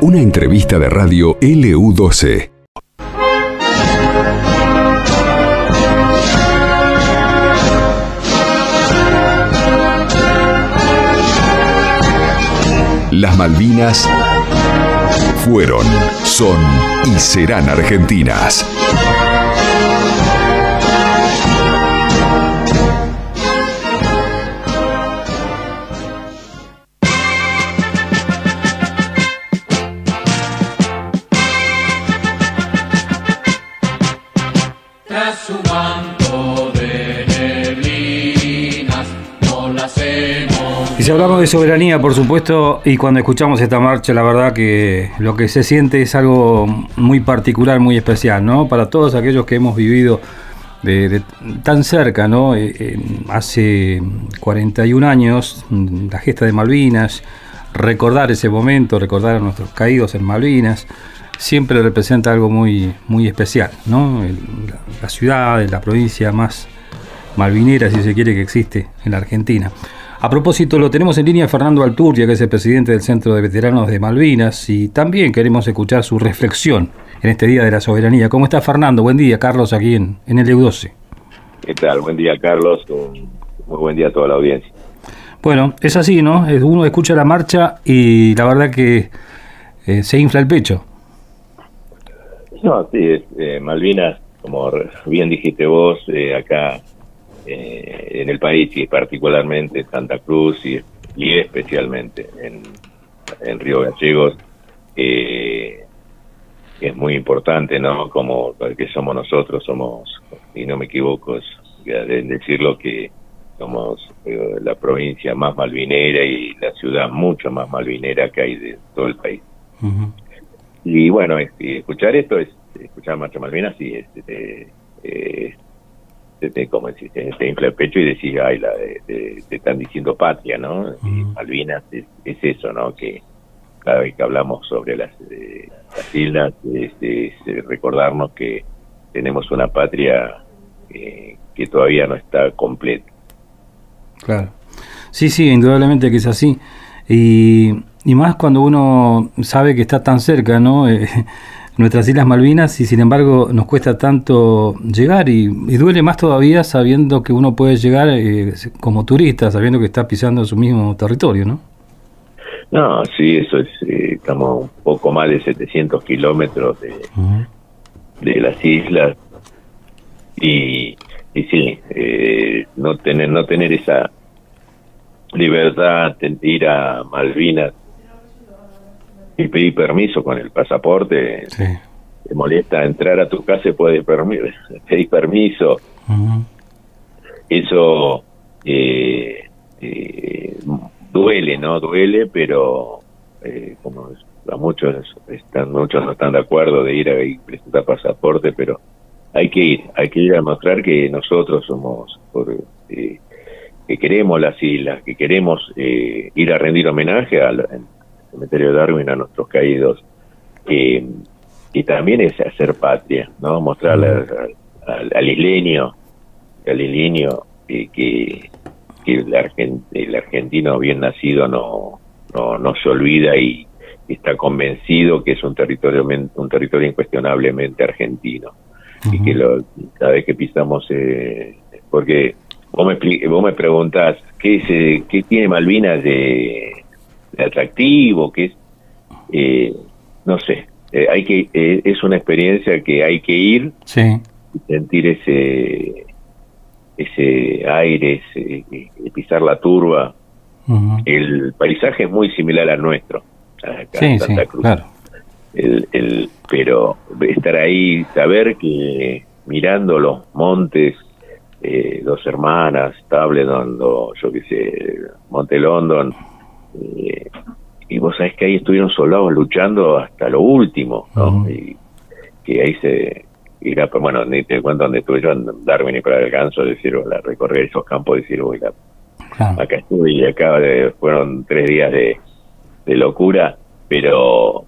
Una entrevista de radio LU12. Las Malvinas fueron, son y serán argentinas. Y si hablamos de soberanía, por supuesto, y cuando escuchamos esta marcha, la verdad que lo que se siente es algo muy particular, muy especial, ¿no? Para todos aquellos que hemos vivido de, tan cerca, ¿no? Eh, hace 41 años, la gesta de Malvinas, recordar ese momento, recordar a nuestros caídos en Malvinas, siempre representa algo muy, muy especial, ¿no? la, la ciudad, la provincia más malvinera, si se quiere, que existe en la Argentina. A propósito, lo tenemos en línea Fernando Alturria, que es el presidente del Centro de Veteranos de Malvinas, y también queremos escuchar su reflexión en este Día de la Soberanía. ¿Cómo está Fernando? Buen día, Carlos, aquí en, en el EU12. ¿Qué tal? Buen día, Carlos. Muy buen día a toda la audiencia. Bueno, es así, ¿no? Uno escucha la marcha y la verdad que eh, se infla el pecho. No, sí, eh, Malvinas, como bien dijiste vos, eh, acá eh, en el país y particularmente Santa Cruz y, y especialmente en, en Río Gallegos eh, es muy importante, ¿no? Como que somos nosotros, somos, y no me equivoco, es decirlo que somos eh, la provincia más malvinera y la ciudad mucho más malvinera que hay de todo el país. Y bueno, escuchar esto es escuchar Marcha Malvinas y este, eh, te, como decís, te, infla el pecho y decís, ay, la, te, están diciendo patria, ¿no? Malvinas es, eso, ¿no? Que cada vez que hablamos sobre las, las islas, es, recordarnos que tenemos una patria eh, que todavía no está completa. Claro. Sí, sí, indudablemente que es así. Y, y más cuando uno sabe que está tan cerca, ¿no? Eh, nuestras Islas Malvinas y sin embargo nos cuesta tanto llegar y, duele más todavía sabiendo que uno puede llegar eh, como turista, sabiendo que está pisando su mismo territorio, ¿no? No, sí, eso es, eh, estamos un poco más de 700 kilómetros de, de las islas y, y sí, eh, no tener no tener esa libertad de ir a Malvinas y pedir permiso con el pasaporte. Te molesta entrar a tu casa y puedes pedir permiso. Eso eh, eh, duele, ¿no? Duele, pero eh, como a muchos están muchos no están de acuerdo de ir a presentar pasaporte, pero hay que ir, hay que ir a mostrar que nosotros somos por, que queremos las islas, que queremos ir a rendir homenaje al, cementerio de Darwin a nuestros caídos, eh, y también es hacer patria, ¿no? Mostrarle al, al, isleño, al isleño eh, que, que el, el, argentino bien nacido no, no, no se olvida y, está convencido que es un territorio un territorio incuestionablemente argentino. Y que lo, cada vez que pisamos eh, porque vos me vos me preguntás qué es, qué tiene Malvinas de atractivo, que es, eh, no sé, eh, hay que eh, es una experiencia que hay que ir sí. y sentir ese ese aire, ese, pisar la turba. El paisaje es muy similar al nuestro, acá en Santa Cruz. Claro. El, el, pero estar ahí, saber que mirando los montes, eh, dos hermanas, Tabledon, yo qué sé, Monte London, eh, y vos sabés que ahí estuvieron soldados luchando hasta lo último, ¿no? Y que ahí se irá, bueno, ni te cuento donde estuve yo en Darwin y para el ganso, decir, la recorrer esos campos, decir, uy, acá estuve y acá fueron tres días de, de locura, pero,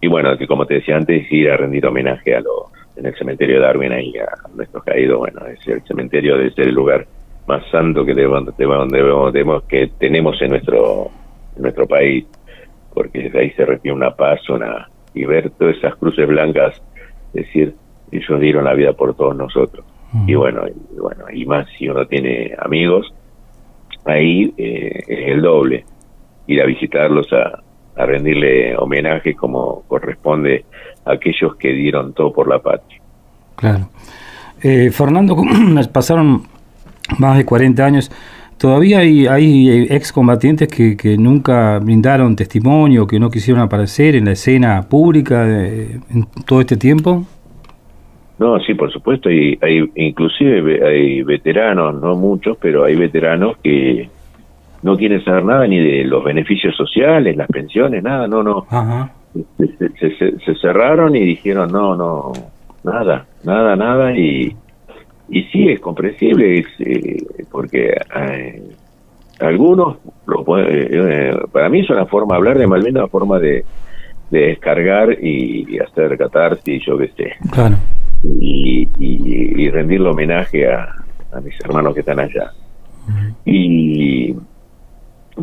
y bueno, que como te decía antes, ir a rendir homenaje a los, en el cementerio de Darwin ahí a nuestros caídos, bueno, es el cementerio debe ser el lugar más santo que debemos, debemos, debemos, que tenemos en nuestro en nuestro país, porque desde ahí se respira una paz, una y ver todas esas cruces blancas, decir, ellos dieron la vida por todos nosotros. Y bueno, y bueno, y más si uno tiene amigos, ahí eh, es el doble, ir a visitarlos, a, a rendirle homenaje como corresponde a aquellos que dieron todo por la patria. Claro. Eh, Fernando, pasaron más de 40 años. ¿Todavía hay, hay excombatientes que, que nunca brindaron testimonio, que no quisieron aparecer en la escena pública en todo este tiempo? No, sí, por supuesto, y hay, inclusive hay veteranos, no muchos, pero hay veteranos que no quieren saber nada ni de los beneficios sociales, las pensiones, nada, no, no. Se, cerraron y dijeron, no, no, nada, nada, nada, y, y sí, es comprensible, eh, porque eh, algunos, lo, eh, para mí es una forma, hablar de Malvinas, una forma de, de descargar y, hacer catarsis, yo qué sé. Claro y, y, rendirle homenaje a, mis hermanos que están allá. Y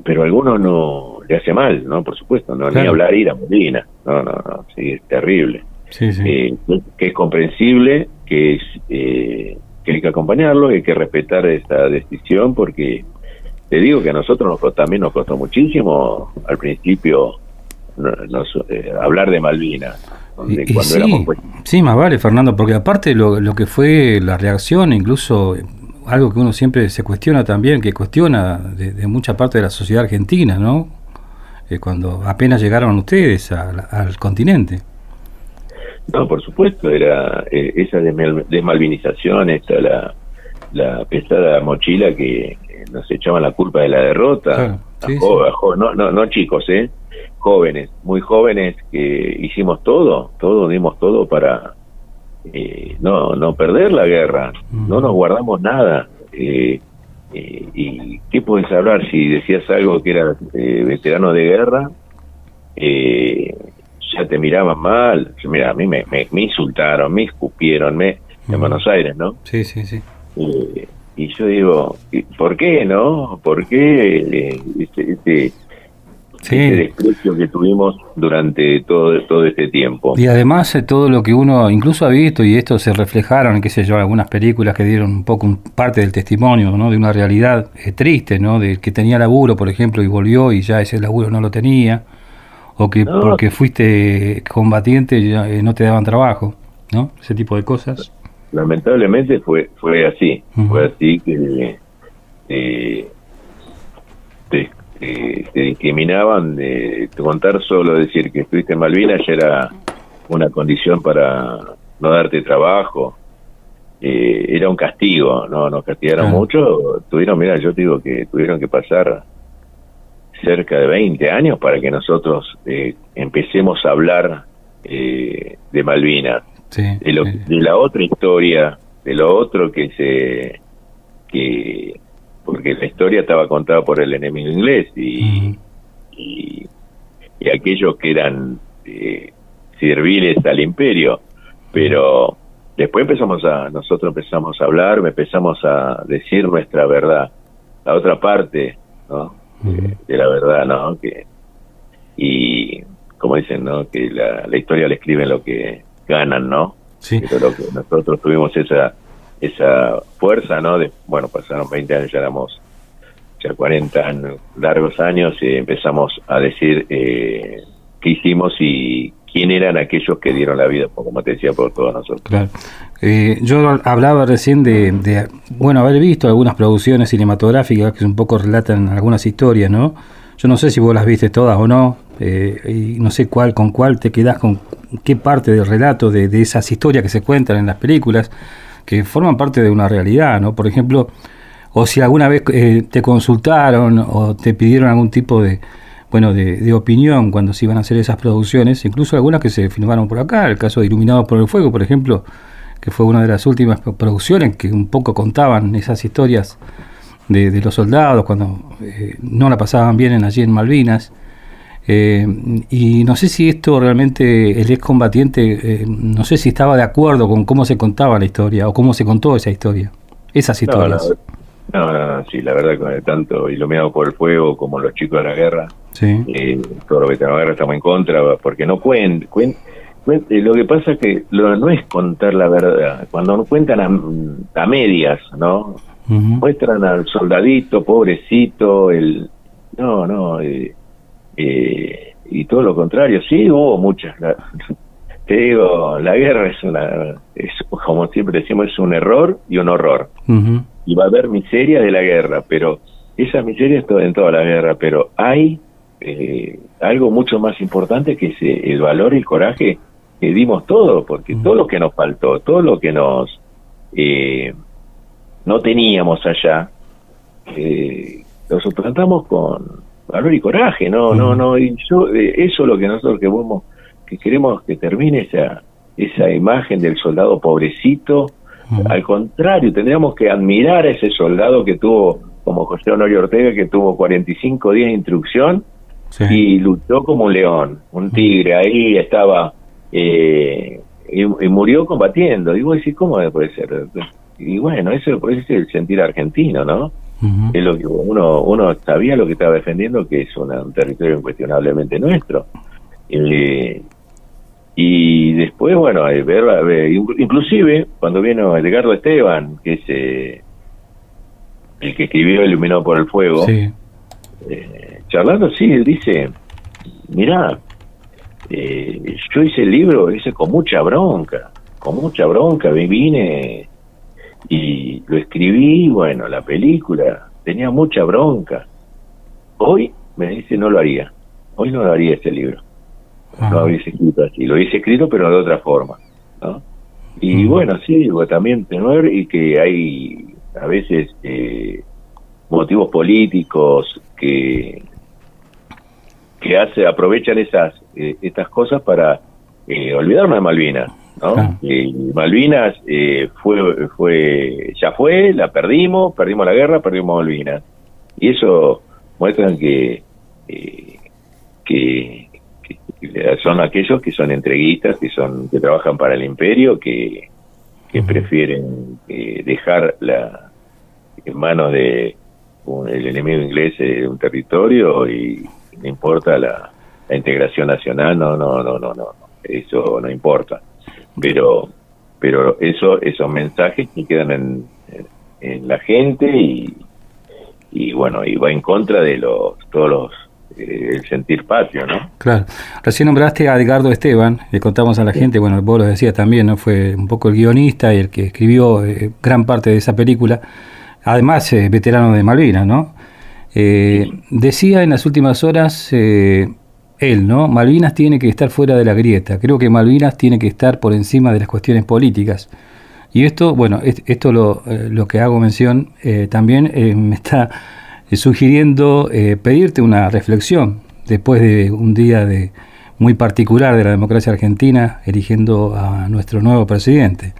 pero a algunos no le hace mal, ¿no? Por supuesto, no ni hablar ir a Molina, no, no, no, sí, es terrible. Eh, que es comprensible, que es eh, que hay que acompañarlo, hay que respetar esa decisión, porque te digo que a nosotros nos también nos costó muchísimo al principio eh, hablar de Malvinas sí, más vale, Fernando, porque aparte lo, lo que fue la reacción, incluso algo que uno siempre se cuestiona también, que cuestiona de, mucha parte de la sociedad argentina, ¿no? Eh, cuando apenas llegaron ustedes al continente. No, por supuesto, era eh, esa desmalvinización, esta la, la pesada mochila que nos echaban la culpa de la derrota. no, no, no chicos, ¿eh? jóvenes, muy jóvenes, que hicimos todo, todo, dimos todo para eh, no, no perder la guerra, no nos guardamos nada. Eh, eh, ¿Y qué puedes hablar si decías algo que era veterano de guerra? Ya te miraban mal. Mira, a mí me, me, insultaron, me escupieron, me, en Buenos Aires, ¿no? Sí, sí, sí. y yo digo, ¿por qué, no? ¿Por qué este, este sí. desprecio que tuvimos durante todo, todo este tiempo. Y además eh, todo lo que uno incluso ha visto, y esto se reflejaron, qué sé yo, algunas películas que dieron un poco parte del testimonio, ¿no? De una realidad eh, triste, ¿no? De que tenía laburo, por ejemplo, y volvió y ya ese laburo no lo tenía, o que porque fuiste combatiente ya, eh, no te daban trabajo, ¿no? Ese tipo de cosas. Lamentablemente fue fue así, fue así que eh, eh, te discriminaban, de contar solo decir que estuviste en Malvinas ya era una condición para no darte trabajo. Eh, era un castigo, no nos castigaron mucho. Tuvieron, mira, yo digo que tuvieron que pasar cerca de 20 años para que nosotros eh, empecemos a hablar eh, de Malvinas, de, lo, de la otra historia, de lo otro que se que porque la historia estaba contada por el enemigo inglés y, y, aquellos que eran eh, serviles al imperio, pero después empezamos a, nosotros empezamos a hablar, empezamos a decir nuestra verdad, la otra parte, ¿no? De, la verdad, ¿no? Que, y como dicen, ¿no? Que la, la historia le escriben lo que ganan, ¿no? Sí. Pero lo que nosotros tuvimos esa esa fuerza, ¿no? De, bueno, pasaron 20 años, ya éramos ya 40 años, largos años, y empezamos a decir eh, qué hicimos y quién eran aquellos que dieron la vida, como te decía, por todos nosotros. Claro. Eh, yo hablaba recién de, bueno, haber visto algunas producciones cinematográficas que un poco relatan algunas historias, ¿no? Yo no sé si vos las viste todas o no, eh, y no sé cuál con cuál te quedás con qué parte del relato de, de esas historias que se cuentan en las películas que forman parte de una realidad, ¿no? Por ejemplo, o si alguna vez eh, te consultaron o te pidieron algún tipo de, bueno, de, opinión cuando se iban a hacer esas producciones, incluso algunas que se filmaron por acá, el caso de Iluminados por el Fuego, por ejemplo, que fue una de las últimas producciones que un poco contaban esas historias de, los soldados cuando eh, no la pasaban bien en, allí en Malvinas. Eh, y no sé si esto realmente el excombatiente, eh, no sé si estaba de acuerdo con cómo se contaba la historia o cómo se contó esa historia, esas historias. No, no, sí, la verdad que tanto Iluminado por el Fuego como Los Chicos de la Guerra, Eh, todo lo que tenemos guerra estamos en contra, porque no cuenten. lo que pasa es que lo, no es contar la verdad. Cuando cuentan a, medias, ¿no? Muestran al soldadito, pobrecito, el. No, no. Eh, eh, y todo lo contrario. Sí, hubo muchas. te digo, la guerra es una. Es, como siempre decimos, es un error y un horror. Y va a haber miseria de la guerra, pero. Esa miseria es en toda la guerra, pero hay eh, algo mucho más importante que es eh, el valor y el coraje que dimos todo, porque todo lo que nos faltó, todo lo que nos eh, no teníamos allá, eh, lo suplantamos con valor y coraje, no, no, no, y eso es lo que nosotros que, que queremos que termine esa, esa imagen del soldado pobrecito, al contrario, tendríamos que admirar a ese soldado que tuvo, como José Honorio Ortega, que tuvo 45 días de instrucción, y luchó como un león, un tigre, ahí estaba, eh, y, murió combatiendo. Y vos decís, ¿cómo puede ser? Y bueno, eso es el sentir argentino, ¿no? Es lo que uno, uno sabía lo que estaba defendiendo, que es un territorio incuestionablemente nuestro. y después, bueno, ver, inclusive cuando vino Edgardo Esteban, que es eh, el que escribió Iluminado por el Fuego, sí. eh, charlando, sí, él dice, mira, eh, yo hice el libro, hice con mucha bronca, con mucha bronca, me vine y lo escribí, bueno, la película, tenía mucha bronca. Hoy me dice, no lo haría, hoy no lo haría este libro, no lo hubiese escrito así, lo hubiese escrito pero de otra forma, ¿no? Y bueno, sí, digo, también tener y que hay a veces eh, motivos políticos que que hace aprovechan esas eh, estas cosas para eh, olvidarnos de Malvinas ¿no? Malvinas eh, fue fue ya fue la perdimos perdimos la guerra perdimos Malvinas. Y eso muestran que que, son aquellos que son entreguistas que son que trabajan para el imperio que que prefieren dejar la en manos de el enemigo inglés un territorio y no importa la, integración nacional, no, no, no, no, no, eso no importa. Pero, pero eso, esos mensajes que quedan en, en, la gente y, y bueno, y va en contra de los, todos los eh, el sentir patrio, ¿no? Claro. Recién nombraste a Edgardo Esteban, le contamos a la gente, bueno, vos lo decías también, ¿no? Fue un poco el guionista y el que escribió eh, gran parte de esa película, además eh, veterano de Malvinas, ¿no? Eh, decía en las últimas horas eh, él, ¿no? Malvinas tiene que estar fuera de la grieta. Creo que Malvinas tiene que estar por encima de las cuestiones políticas. Y esto, bueno, esto lo, eh, lo que hago mención también me está sugiriendo pedirte una reflexión después de un día de muy particular de la democracia argentina, eligiendo a nuestro nuevo presidente.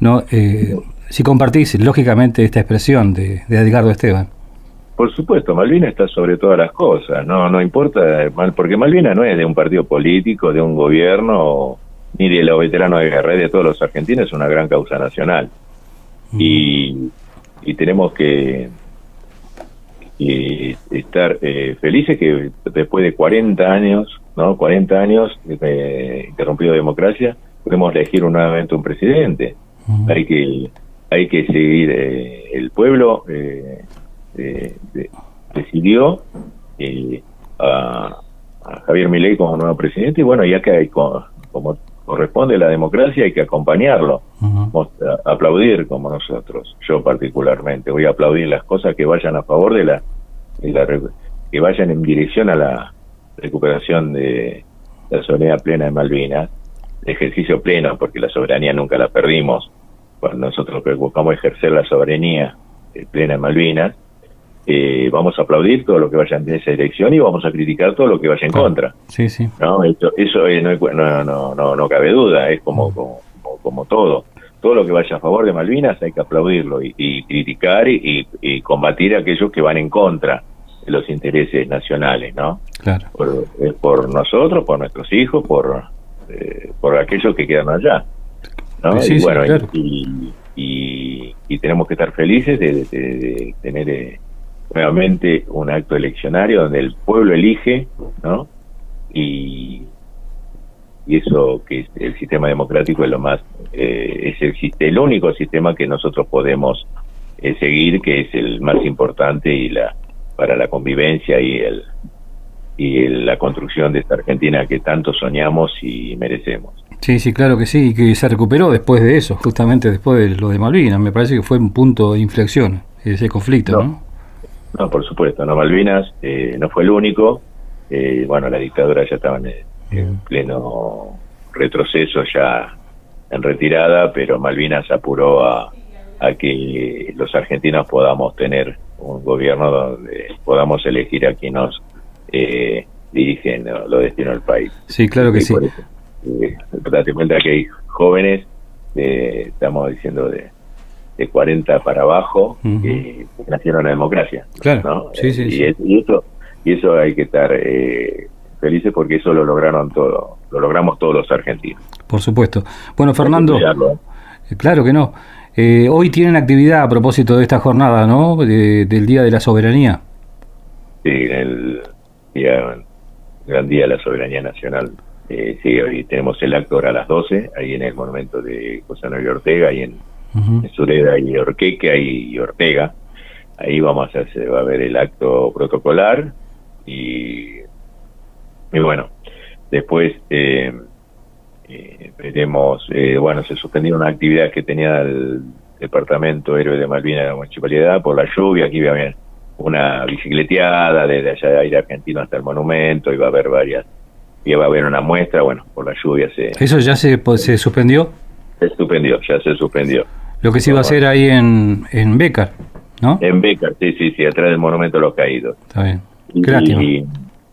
¿no? si compartís, lógicamente, esta expresión de, de Edgardo Esteban. Por supuesto, Malvina está sobre todas las cosas, no no importa, porque Malvina no es de un partido político, de un gobierno, ni de los veteranos de guerra, de todos los argentinos, es una gran causa nacional. Y, y tenemos que estar eh, felices que después de 40 años, ¿no? 40 años de interrumpido democracia, podemos elegir nuevamente un presidente. Hay que hay que seguir eh, el pueblo eh, eh, decidió eh, a, Javier Milei como nuevo presidente y bueno, ya que hay, como, corresponde la democracia hay que acompañarlo, aplaudir como nosotros, yo particularmente, voy a aplaudir las cosas que vayan a favor de la, que vayan en dirección a la recuperación de la soberanía plena de Malvinas, ejercicio pleno, porque la soberanía nunca la perdimos, cuando nosotros buscamos ejercer la soberanía plena de Malvinas, eh, vamos a aplaudir todo lo que vaya en esa dirección y vamos a criticar todo lo que vaya en contra. Sí, sí. ¿no? Eso, eso eh, no, no, no, no, cabe duda, es como, como, como, todo. Todo lo que vaya a favor de Malvinas hay que aplaudirlo y, criticar y, combatir a aquellos que van en contra de los intereses nacionales, ¿no? Claro. Por, por nosotros, por nuestros hijos, por, eh, por aquellos que quedan allá. ¿no? y bueno, y, y, tenemos que estar felices de, de tener nuevamente un acto eleccionario donde el pueblo elige, ¿no? Y, y eso que es el sistema democrático es lo más, eh, es el, el único sistema que nosotros podemos eh, seguir, que es el más importante y la para la convivencia y el y la construcción de esta Argentina que tanto soñamos y merecemos. Sí, sí, claro que sí, y que se recuperó después de eso, justamente después de lo de Malvinas. Me parece que fue un punto de inflexión ese conflicto, ¿no? No, por supuesto, no Malvinas eh, no fue el único. Eh, bueno, la dictadura ya estaba en, pleno retroceso, ya en retirada, pero Malvinas apuró a, a que los argentinos podamos tener un gobierno donde podamos elegir a quien nos eh, dirigen lo destino del país. Sí, claro que sí. eh, date cuenta que hay jóvenes, eh, estamos diciendo de, de 40 para abajo, que nacieron en la democracia. Claro, sí, sí, y, y, eso, y eso hay que estar eh, felices porque eso lo lograron todo, lo logramos todos los argentinos. Por supuesto. Bueno, Fernando, ¿eh? claro que no. Eh, hoy tienen actividad a propósito de esta jornada, ¿no? De, del Día de la Soberanía. Sí, el día, gran día de la soberanía nacional. Eh, sí, hoy tenemos el acto ahora a las 12, ahí en el monumento de José Manuel Ortega, ahí en, uh -huh. en Sureda y Orqueque y Ortega. Ahí vamos a hacer, va a haber el acto protocolar y, y bueno, después eh, eh, veremos, eh, bueno, se suspendieron una actividad que tenía el departamento Héroe de Malvinas de la municipalidad por la lluvia, aquí iba a haber una bicicleteada desde allá de aire argentino hasta el monumento, iba a haber varias, iba a haber una muestra, bueno, por la lluvia se... ¿Eso ya se, se suspendió? Se suspendió, ya se suspendió. Lo que se iba a hacer ahí en, en Becar, ¿no? En Becar, sí, sí, sí, atrás del monumento de los caídos. Está bien. Qué lástima. Y,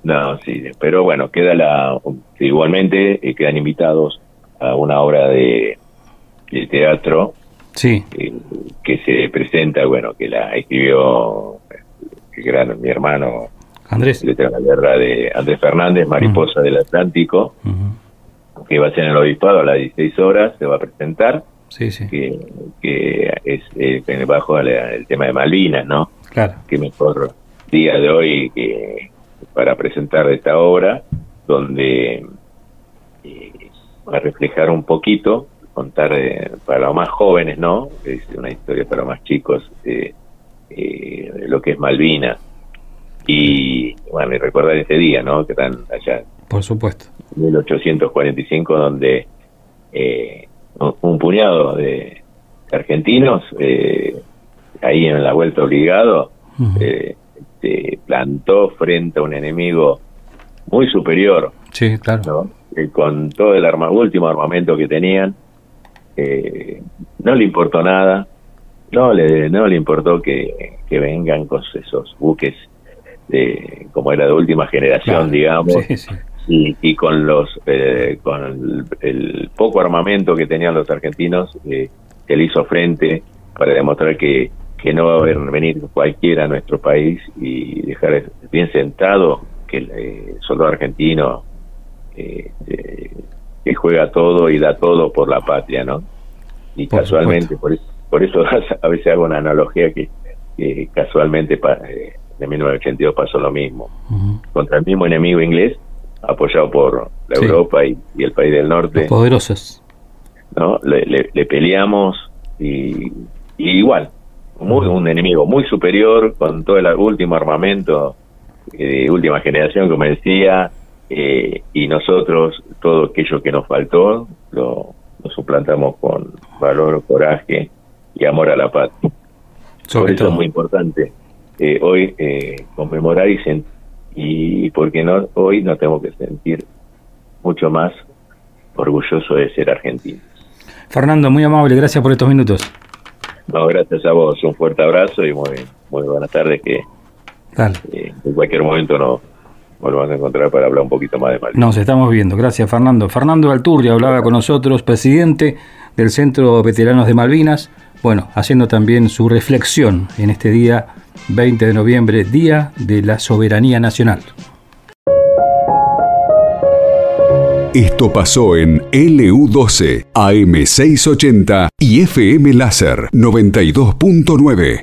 no, sí, pero bueno, queda la igualmente eh, quedan invitados a una obra de, de teatro sí. eh, que se presenta, bueno, que la escribió el gran mi hermano Andrés de la guerra de Andrés Fernández, Mariposa uh -huh. del Atlántico, uh -huh. que va a ser en el obispado a las 16 horas, se va a presentar. Sí, sí. Que, que es eh, bajo el, el tema de Malvinas, ¿no? Claro. Que mejor día de hoy que para presentar esta obra, donde eh, va a reflejar un poquito, contar eh, para los más jóvenes, ¿no? Es una historia para los más chicos, eh, lo que es Malvinas. Y bueno, y recordar ese día, ¿no? Que están allá. Por supuesto. 1845, donde un, un, puñado de argentinos, ahí en la vuelta obligado, uh -huh se plantó frente a un enemigo muy superior. Sí, claro. ¿no? Eh, con todo el arma, último armamento que tenían, eh, no le importó nada, no le, no le importó que, que vengan con esos buques de, como era de última generación, claro. digamos, sí, sí. Y, y, con los eh, con el, el, poco armamento que tenían los argentinos, eh, se le hizo frente para demostrar que que no va a venir cualquiera a nuestro país y dejar bien sentado que el eh, soldado argentino eh, eh, que juega todo y da todo por la patria, ¿no? Y por casualmente, por eso, por eso, a veces hago una analogía que, que casualmente pa, eh, en 1982 pasó lo mismo, uh -huh. contra el mismo enemigo inglés, apoyado por la sí. Europa y, y, el país del norte. Los poderosos. ¿no? Le, le, le peleamos y, y igual, muy, un enemigo muy superior con todo el último armamento de eh, última generación, como decía, eh, y nosotros todo aquello que nos faltó lo, lo, suplantamos con valor, coraje y amor a la patria. Sobre Por eso todo. es muy importante eh, hoy conmemorar y, y porque no hoy no tengo que sentir mucho más orgulloso de ser argentino. Fernando, muy amable, gracias por estos minutos. No, gracias a vos. Un fuerte abrazo y muy, muy buenas tardes. Que eh, en cualquier momento nos volvamos a encontrar para hablar un poquito más de Malvinas. Nos estamos viendo. Gracias, Fernando. Fernando Alturria hablaba con nosotros, presidente del Centro Veteranos de Malvinas. Bueno, haciendo también su reflexión en este día 20 de noviembre, Día de la Soberanía Nacional. Esto pasó en LU12, AM680 y FM Láser 92.9.